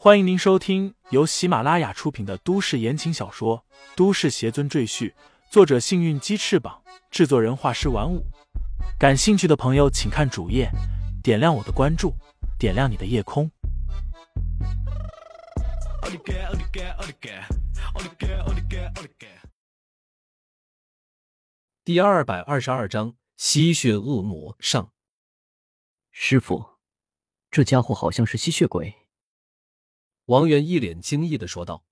欢迎您收听由喜马拉雅出品的都市言情小说《都市邪尊赘婿》，作者：幸运鸡翅膀，制作人：画师玩五。感兴趣的朋友，请看主页，点亮我的关注，点亮你的夜空。第二百二十二章吸血恶魔上。师傅，这家伙好像是吸血鬼。王源一脸惊异的说道：“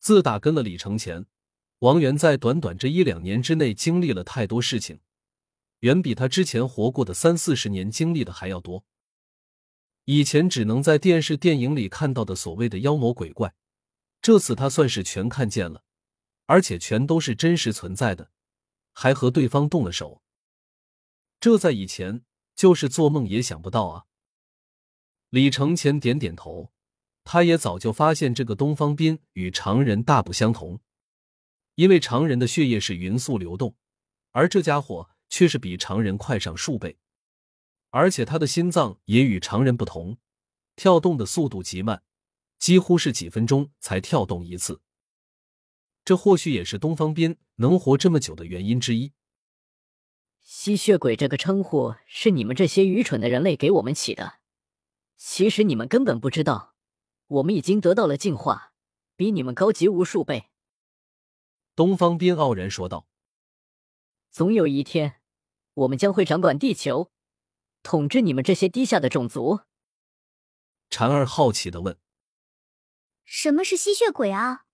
自打跟了李承前，王源在短短这一两年之内经历了太多事情，远比他之前活过的三四十年经历的还要多。以前只能在电视、电影里看到的所谓的妖魔鬼怪，这次他算是全看见了，而且全都是真实存在的，还和对方动了手。这在以前就是做梦也想不到啊！”李承前点点头。他也早就发现这个东方斌与常人大不相同，因为常人的血液是匀速流动，而这家伙却是比常人快上数倍，而且他的心脏也与常人不同，跳动的速度极慢，几乎是几分钟才跳动一次。这或许也是东方斌能活这么久的原因之一。吸血鬼这个称呼是你们这些愚蠢的人类给我们起的，其实你们根本不知道。我们已经得到了进化，比你们高级无数倍。”东方斌傲然说道。“总有一天，我们将会掌管地球，统治你们这些低下的种族。”婵儿好奇的问：“什么是吸血鬼啊？”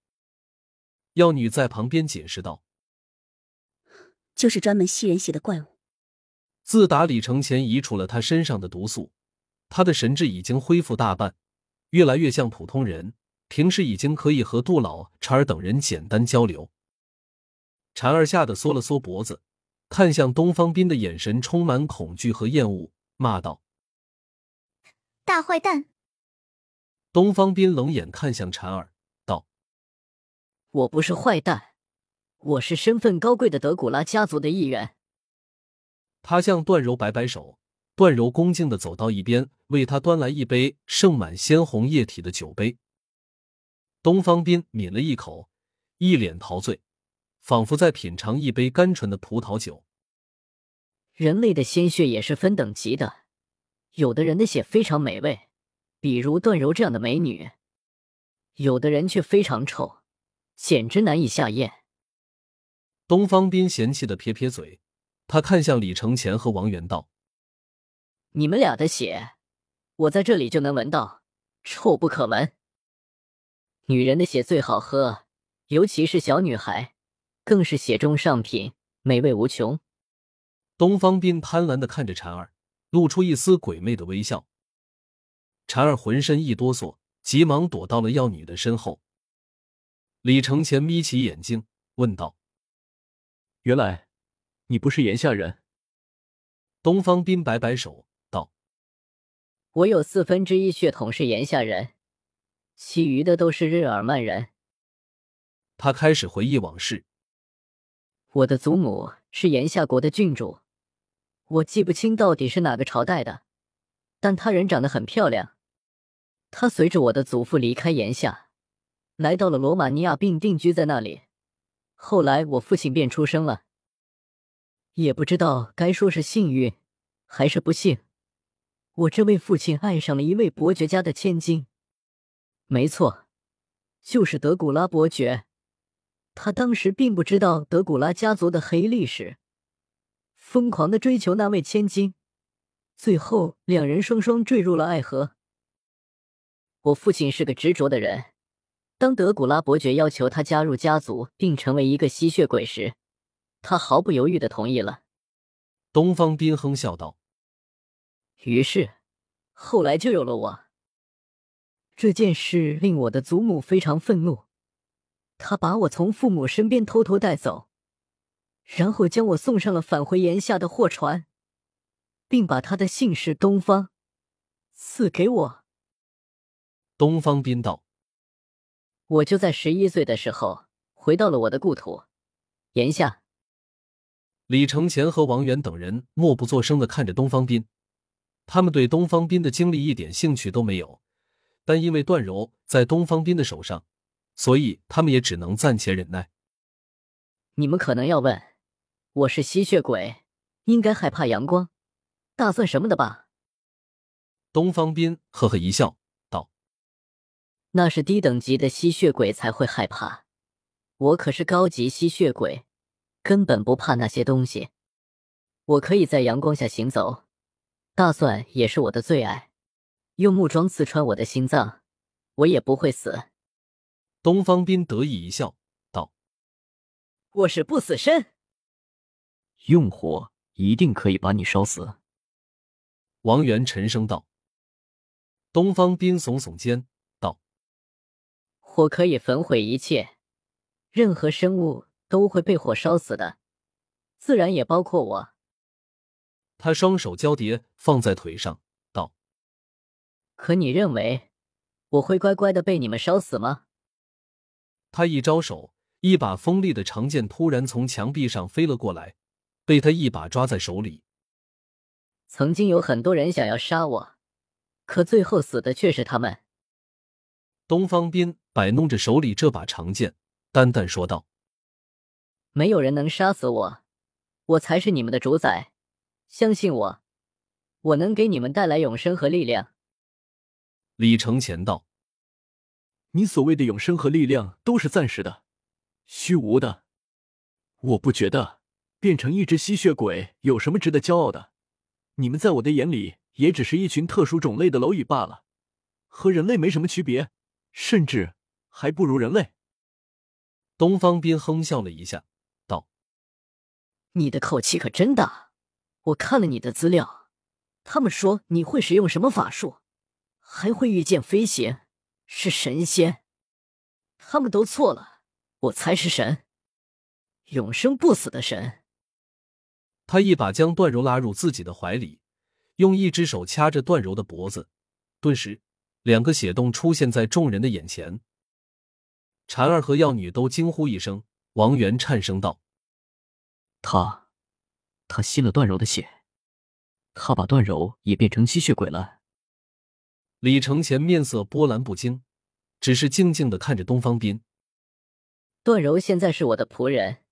药女在旁边解释道：“就是专门吸人血的怪物。自打李承前移除了他身上的毒素，他的神智已经恢复大半。”越来越像普通人，平时已经可以和杜老、婵儿等人简单交流。婵儿吓得缩了缩脖子，看向东方斌的眼神充满恐惧和厌恶，骂道：“大坏蛋！”东方斌冷眼看向婵儿，道：“我不是坏蛋，我是身份高贵的德古拉家族的一员。”他向段柔摆摆手。段柔恭敬的走到一边，为他端来一杯盛满鲜红液体的酒杯。东方斌抿了一口，一脸陶醉，仿佛在品尝一杯甘醇的葡萄酒。人类的鲜血也是分等级的，有的人的血非常美味，比如段柔这样的美女；有的人却非常臭，简直难以下咽。东方斌嫌弃的撇撇嘴，他看向李承前和王元道。你们俩的血，我在这里就能闻到，臭不可闻。女人的血最好喝，尤其是小女孩，更是血中上品，美味无穷。东方斌贪婪的看着婵儿，露出一丝鬼魅的微笑。婵儿浑身一哆嗦，急忙躲到了药女的身后。李承前眯起眼睛问道：“原来你不是炎夏人？”东方斌摆摆手。我有四分之一血统是炎夏人，其余的都是日耳曼人。他开始回忆往事。我的祖母是炎夏国的郡主，我记不清到底是哪个朝代的，但她人长得很漂亮。她随着我的祖父离开炎夏，来到了罗马尼亚，并定居在那里。后来我父亲便出生了，也不知道该说是幸运还是不幸。我这位父亲爱上了一位伯爵家的千金，没错，就是德古拉伯爵。他当时并不知道德古拉家族的黑历史，疯狂的追求那位千金，最后两人双双坠入了爱河。我父亲是个执着的人，当德古拉伯爵要求他加入家族并成为一个吸血鬼时，他毫不犹豫的同意了。东方斌哼笑道。于是，后来就有了我。这件事令我的祖母非常愤怒，她把我从父母身边偷偷带走，然后将我送上了返回炎夏的货船，并把他的姓氏东方赐给我。东方斌道：“我就在十一岁的时候回到了我的故土炎夏。”李承前和王源等人默不作声的看着东方斌。他们对东方斌的经历一点兴趣都没有，但因为段柔在东方斌的手上，所以他们也只能暂且忍耐。你们可能要问，我是吸血鬼，应该害怕阳光、大蒜什么的吧？东方斌呵呵一笑，道：“那是低等级的吸血鬼才会害怕，我可是高级吸血鬼，根本不怕那些东西。我可以在阳光下行走，大蒜也是我的最爱。用木桩刺穿我的心脏，我也不会死。”东方斌得意一笑。道我是不死身，用火一定可以把你烧死。王源沉声道。东方斌耸耸肩道：“火可以焚毁一切，任何生物都会被火烧死的，自然也包括我。”他双手交叠放在腿上道：“可你认为我会乖乖的被你们烧死吗？”他一招手。一把锋利的长剑突然从墙壁上飞了过来，被他一把抓在手里。曾经有很多人想要杀我，可最后死的却是他们。东方斌摆弄着手里这把长剑，淡淡说道：“没有人能杀死我，我才是你们的主宰。相信我，我能给你们带来永生和力量。”李承前道：“你所谓的永生和力量都是暂时的。”虚无的，我不觉得变成一只吸血鬼有什么值得骄傲的。你们在我的眼里也只是一群特殊种类的蝼蚁罢了，和人类没什么区别，甚至还不如人类。东方斌哼笑了一下，道：“你的口气可真大。我看了你的资料，他们说你会使用什么法术，还会御剑飞行，是神仙。他们都错了。”我才是神，永生不死的神。他一把将段柔拉入自己的怀里，用一只手掐着段柔的脖子，顿时，两个血洞出现在众人的眼前。婵儿和药女都惊呼一声。王源颤声道：“他，他吸了段柔的血，他把段柔也变成吸血鬼了。”李承前面色波澜不惊，只是静静的看着东方斌。段柔现在是我的仆人，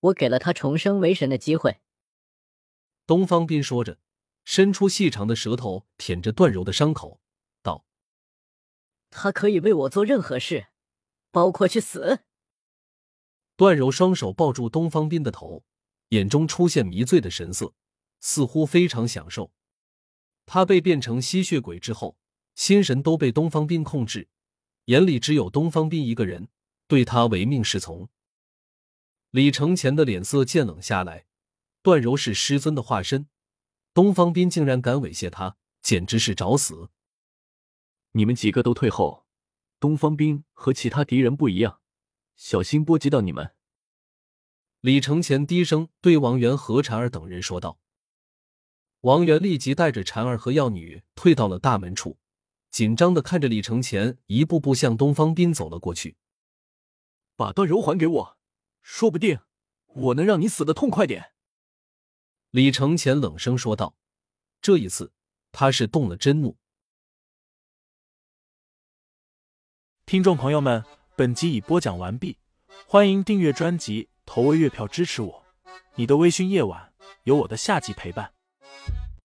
我给了他重生为神的机会。东方斌说着，伸出细长的舌头舔着段柔的伤口，道：“他可以为我做任何事，包括去死。”段柔双手抱住东方斌的头，眼中出现迷醉的神色，似乎非常享受。他被变成吸血鬼之后，心神都被东方斌控制，眼里只有东方斌一个人。对他唯命是从。李承前的脸色渐冷下来。段柔是师尊的化身，东方斌竟然敢猥亵他，简直是找死！你们几个都退后，东方斌和其他敌人不一样，小心波及到你们。李承前低声对王元和婵儿等人说道。王元立即带着婵儿和药女退到了大门处，紧张的看着李承前一步步向东方斌走了过去。把段柔还给我，说不定我能让你死的痛快点。”李承前冷声说道。这一次，他是动了真怒。听众朋友们，本集已播讲完毕，欢迎订阅专辑，投喂月票支持我。你的微醺夜晚，有我的下集陪伴。